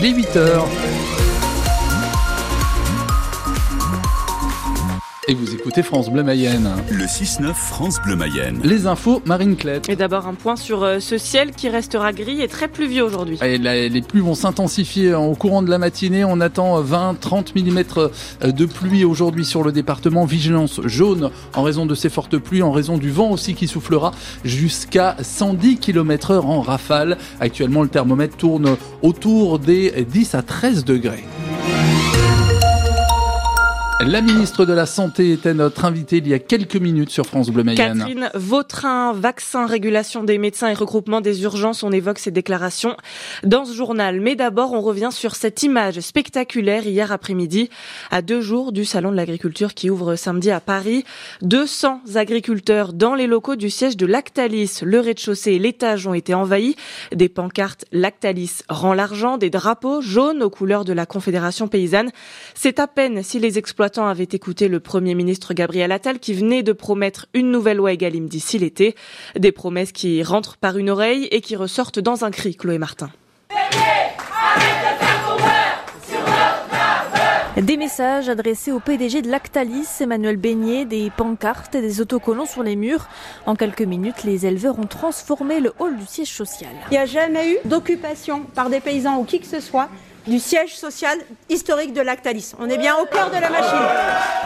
Il est 8 heures. Et vous écoutez France Bleu Mayenne. Le 6-9 France Bleu Mayenne. Les infos, Marine Clette. Et d'abord un point sur euh, ce ciel qui restera gris et très pluvieux aujourd'hui. Les pluies vont s'intensifier au courant de la matinée. On attend 20-30 mm de pluie aujourd'hui sur le département. Vigilance jaune en raison de ces fortes pluies, en raison du vent aussi qui soufflera jusqu'à 110 km heure en rafale. Actuellement, le thermomètre tourne autour des 10 à 13 degrés. La ministre de la Santé était notre invitée il y a quelques minutes sur France Bleu Mayenne. Catherine Vautrin, vaccin, régulation des médecins et regroupement des urgences, on évoque ces déclarations dans ce journal. Mais d'abord, on revient sur cette image spectaculaire hier après-midi, à deux jours du Salon de l'Agriculture qui ouvre samedi à Paris. 200 agriculteurs dans les locaux du siège de Lactalis. Le rez-de-chaussée et l'étage ont été envahis. Des pancartes Lactalis rend l'argent, des drapeaux jaunes aux couleurs de la Confédération paysanne. C'est à peine si les exploitants avait écouté le Premier ministre Gabriel Attal qui venait de promettre une nouvelle loi Egalim d'ici l'été. Des promesses qui rentrent par une oreille et qui ressortent dans un cri, Chloé Martin. Des messages adressés au PDG de Lactalis, Emmanuel Beignet, des pancartes et des autocollants sur les murs. En quelques minutes, les éleveurs ont transformé le hall du siège social. Il n'y a jamais eu d'occupation par des paysans ou qui que ce soit du siège social historique de Lactalis. On est bien au cœur de la machine.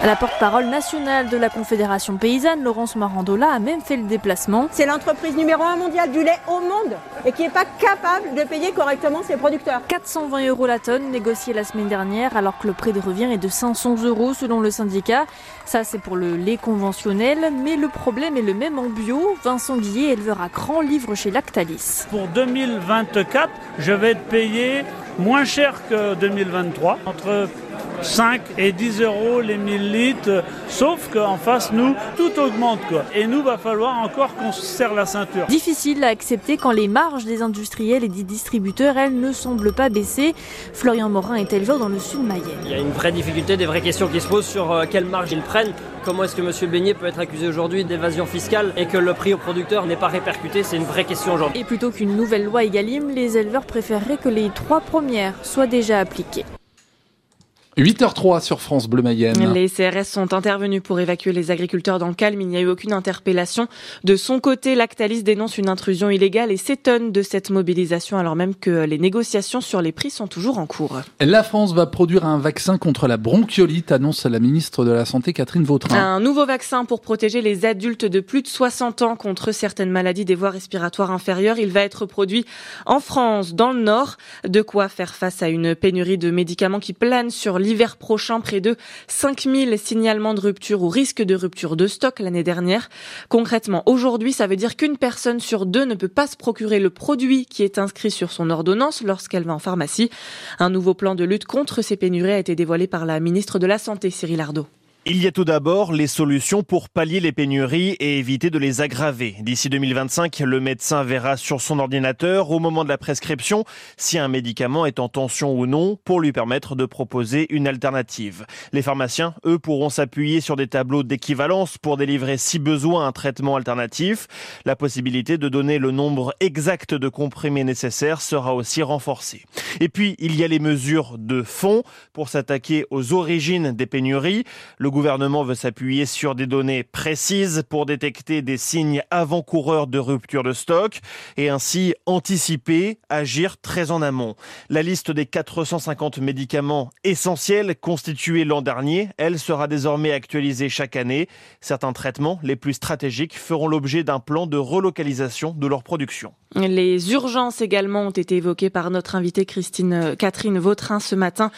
La porte-parole nationale de la Confédération paysanne, Laurence Marandola, a même fait le déplacement. C'est l'entreprise numéro un mondiale du lait au monde et qui n'est pas capable de payer correctement ses producteurs. 420 euros la tonne négociée la semaine dernière alors que le prix de revient est de 500 euros selon le syndicat. Ça c'est pour le lait conventionnel, mais le problème est le même en bio. Vincent Guillet, éleveur à cran, livre chez Lactalis. Pour 2024, je vais être payé moins cher que 2023, entre 5 et 10 euros les 1000 litres, sauf qu'en face, nous, tout augmente. Quoi. Et nous, va falloir encore qu'on se serre la ceinture. Difficile à accepter quand les marges des industriels et des distributeurs, elles, ne semblent pas baisser. Florian Morin est éleveur dans le sud Mayenne. Il y a une vraie difficulté, des vraies questions qui se posent sur euh, quelle marge ils prennent. Comment est-ce que M. Beignet peut être accusé aujourd'hui d'évasion fiscale et que le prix au producteur n'est pas répercuté? C'est une vraie question aujourd'hui. Et plutôt qu'une nouvelle loi Egalim, les éleveurs préféreraient que les trois premières soient déjà appliquées. 8h03 sur France Bleu Mayenne. Les CRS sont intervenus pour évacuer les agriculteurs dans le calme. Il n'y a eu aucune interpellation. De son côté, Lactalis dénonce une intrusion illégale et s'étonne de cette mobilisation alors même que les négociations sur les prix sont toujours en cours. La France va produire un vaccin contre la bronchiolite, annonce la ministre de la Santé Catherine Vautrin. Un nouveau vaccin pour protéger les adultes de plus de 60 ans contre certaines maladies des voies respiratoires inférieures. Il va être produit en France, dans le Nord. De quoi faire face à une pénurie de médicaments qui plane sur l'hiver prochain, près de 5000 signalements de rupture ou risque de rupture de stock l'année dernière. Concrètement, aujourd'hui, ça veut dire qu'une personne sur deux ne peut pas se procurer le produit qui est inscrit sur son ordonnance lorsqu'elle va en pharmacie. Un nouveau plan de lutte contre ces pénuries a été dévoilé par la ministre de la Santé, Cyril Ardo. Il y a tout d'abord les solutions pour pallier les pénuries et éviter de les aggraver. D'ici 2025, le médecin verra sur son ordinateur, au moment de la prescription, si un médicament est en tension ou non, pour lui permettre de proposer une alternative. Les pharmaciens, eux, pourront s'appuyer sur des tableaux d'équivalence pour délivrer, si besoin, un traitement alternatif. La possibilité de donner le nombre exact de comprimés nécessaires sera aussi renforcée. Et puis, il y a les mesures de fond pour s'attaquer aux origines des pénuries. Gouvernement veut s'appuyer sur des données précises pour détecter des signes avant-coureurs de rupture de stock et ainsi anticiper, agir très en amont. La liste des 450 médicaments essentiels constitués l'an dernier, elle sera désormais actualisée chaque année. Certains traitements les plus stratégiques feront l'objet d'un plan de relocalisation de leur production. Les urgences également ont été évoquées par notre invitée Christine Catherine Vautrin ce matin.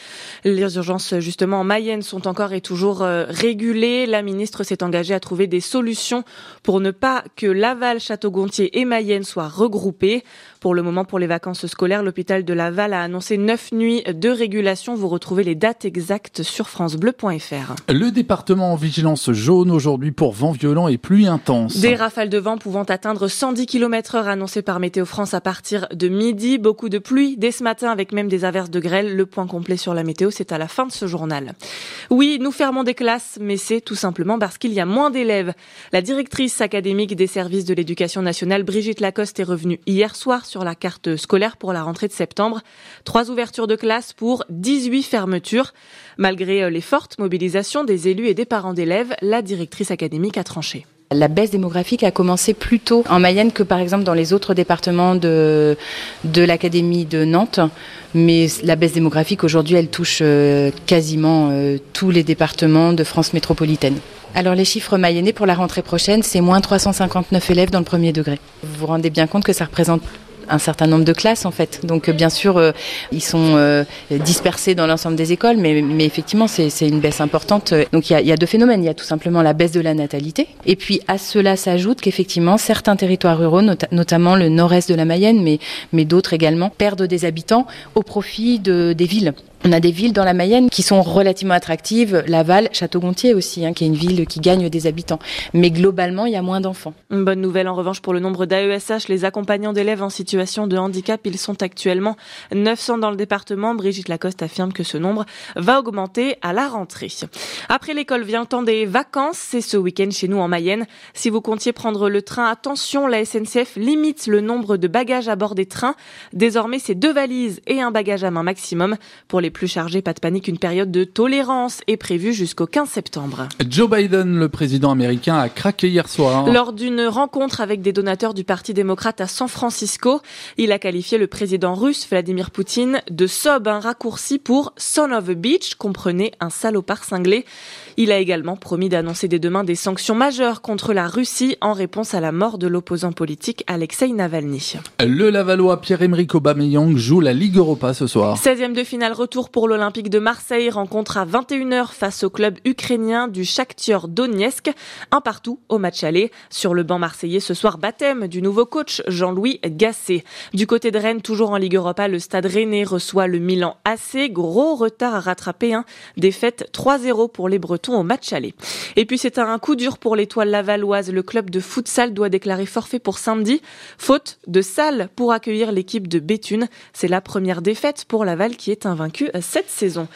Les urgences justement en Mayenne sont encore et toujours régulée. La ministre s'est engagée à trouver des solutions pour ne pas que Laval, Château-Gontier et Mayenne soient regroupés. Pour le moment, pour les vacances scolaires, l'hôpital de Laval a annoncé neuf nuits de régulation. Vous retrouvez les dates exactes sur francebleu.fr. Le département en vigilance jaune aujourd'hui pour vent violent et pluie intense. Des rafales de vent pouvant atteindre 110 km heure annoncées par Météo France à partir de midi. Beaucoup de pluie dès ce matin avec même des averses de grêle. Le point complet sur la météo, c'est à la fin de ce journal. Oui, nous fermons des classes, mais c'est tout simplement parce qu'il y a moins d'élèves. La directrice académique des services de l'éducation nationale, Brigitte Lacoste, est revenue hier soir sur la carte scolaire pour la rentrée de septembre. Trois ouvertures de classe pour 18 fermetures. Malgré les fortes mobilisations des élus et des parents d'élèves, la directrice académique a tranché. La baisse démographique a commencé plus tôt en Mayenne que par exemple dans les autres départements de, l'Académie de Nantes. Mais la baisse démographique aujourd'hui, elle touche euh, quasiment euh, tous les départements de France métropolitaine. Alors les chiffres mayennais pour la rentrée prochaine, c'est moins 359 élèves dans le premier degré. Vous vous rendez bien compte que ça représente un certain nombre de classes en fait. Donc bien sûr, euh, ils sont euh, dispersés dans l'ensemble des écoles, mais, effectivement, c'est une baisse importante. Donc il y, a, deux phénomènes. Il y a tout simplement la baisse de la natalité, et puis à cela s'ajoute qu'effectivement, certains territoires ruraux, not notamment le nord-est de la Mayenne, mais, d'autres également, perdent des habitants au profit de, des villes. On a des villes dans la Mayenne qui sont relativement attractives, Laval, Château-Gontier aussi, hein, qui est une ville qui gagne des habitants. Mais globalement, il y a moins d'enfants. Bonne nouvelle en revanche pour le nombre d'AESH, les accompagnants d'élèves en situation de handicap. Ils sont actuellement 900 dans le département. Brigitte Lacoste affirme que ce nombre va augmenter à la rentrée. Après l'école vient le temps des vacances. C'est ce week-end chez nous en Mayenne. Si vous comptiez prendre le train, attention, la SNCF limite le nombre de bagages à bord des trains. Désormais, c'est deux valises et un bagage à main maximum. Pour les plus chargés, pas de panique, une période de tolérance est prévue jusqu'au 15 septembre. Joe Biden, le président américain, a craqué hier soir. Lors d'une rencontre avec des donateurs du Parti démocrate à San Francisco, il a qualifié le président russe Vladimir Poutine de sob, un raccourci pour son of a bitch, comprenez un salopard cinglé. Il a également promis d'annoncer dès demain des sanctions majeures contre la Russie en réponse à la mort de l'opposant politique Alexei Navalny. Le Lavallois Pierre-Emerick Aubameyang joue la Ligue Europa ce soir. 16e de finale retour pour l'Olympique de Marseille, rencontre à 21h face au club ukrainien du Shakhtar Donetsk, un partout au match aller. Sur le banc marseillais ce soir, baptême du nouveau coach Jean-Louis Gasset. Du côté de Rennes, toujours en Ligue Europa, le stade rennais reçoit le Milan AC, gros retard à rattraper, hein. défaite 3-0 pour les Bretons au match aller. Et puis c'est un coup dur pour l'étoile lavalloise. Le club de futsal doit déclarer forfait pour samedi, faute de salle pour accueillir l'équipe de Béthune. C'est la première défaite pour Laval qui est cette saison.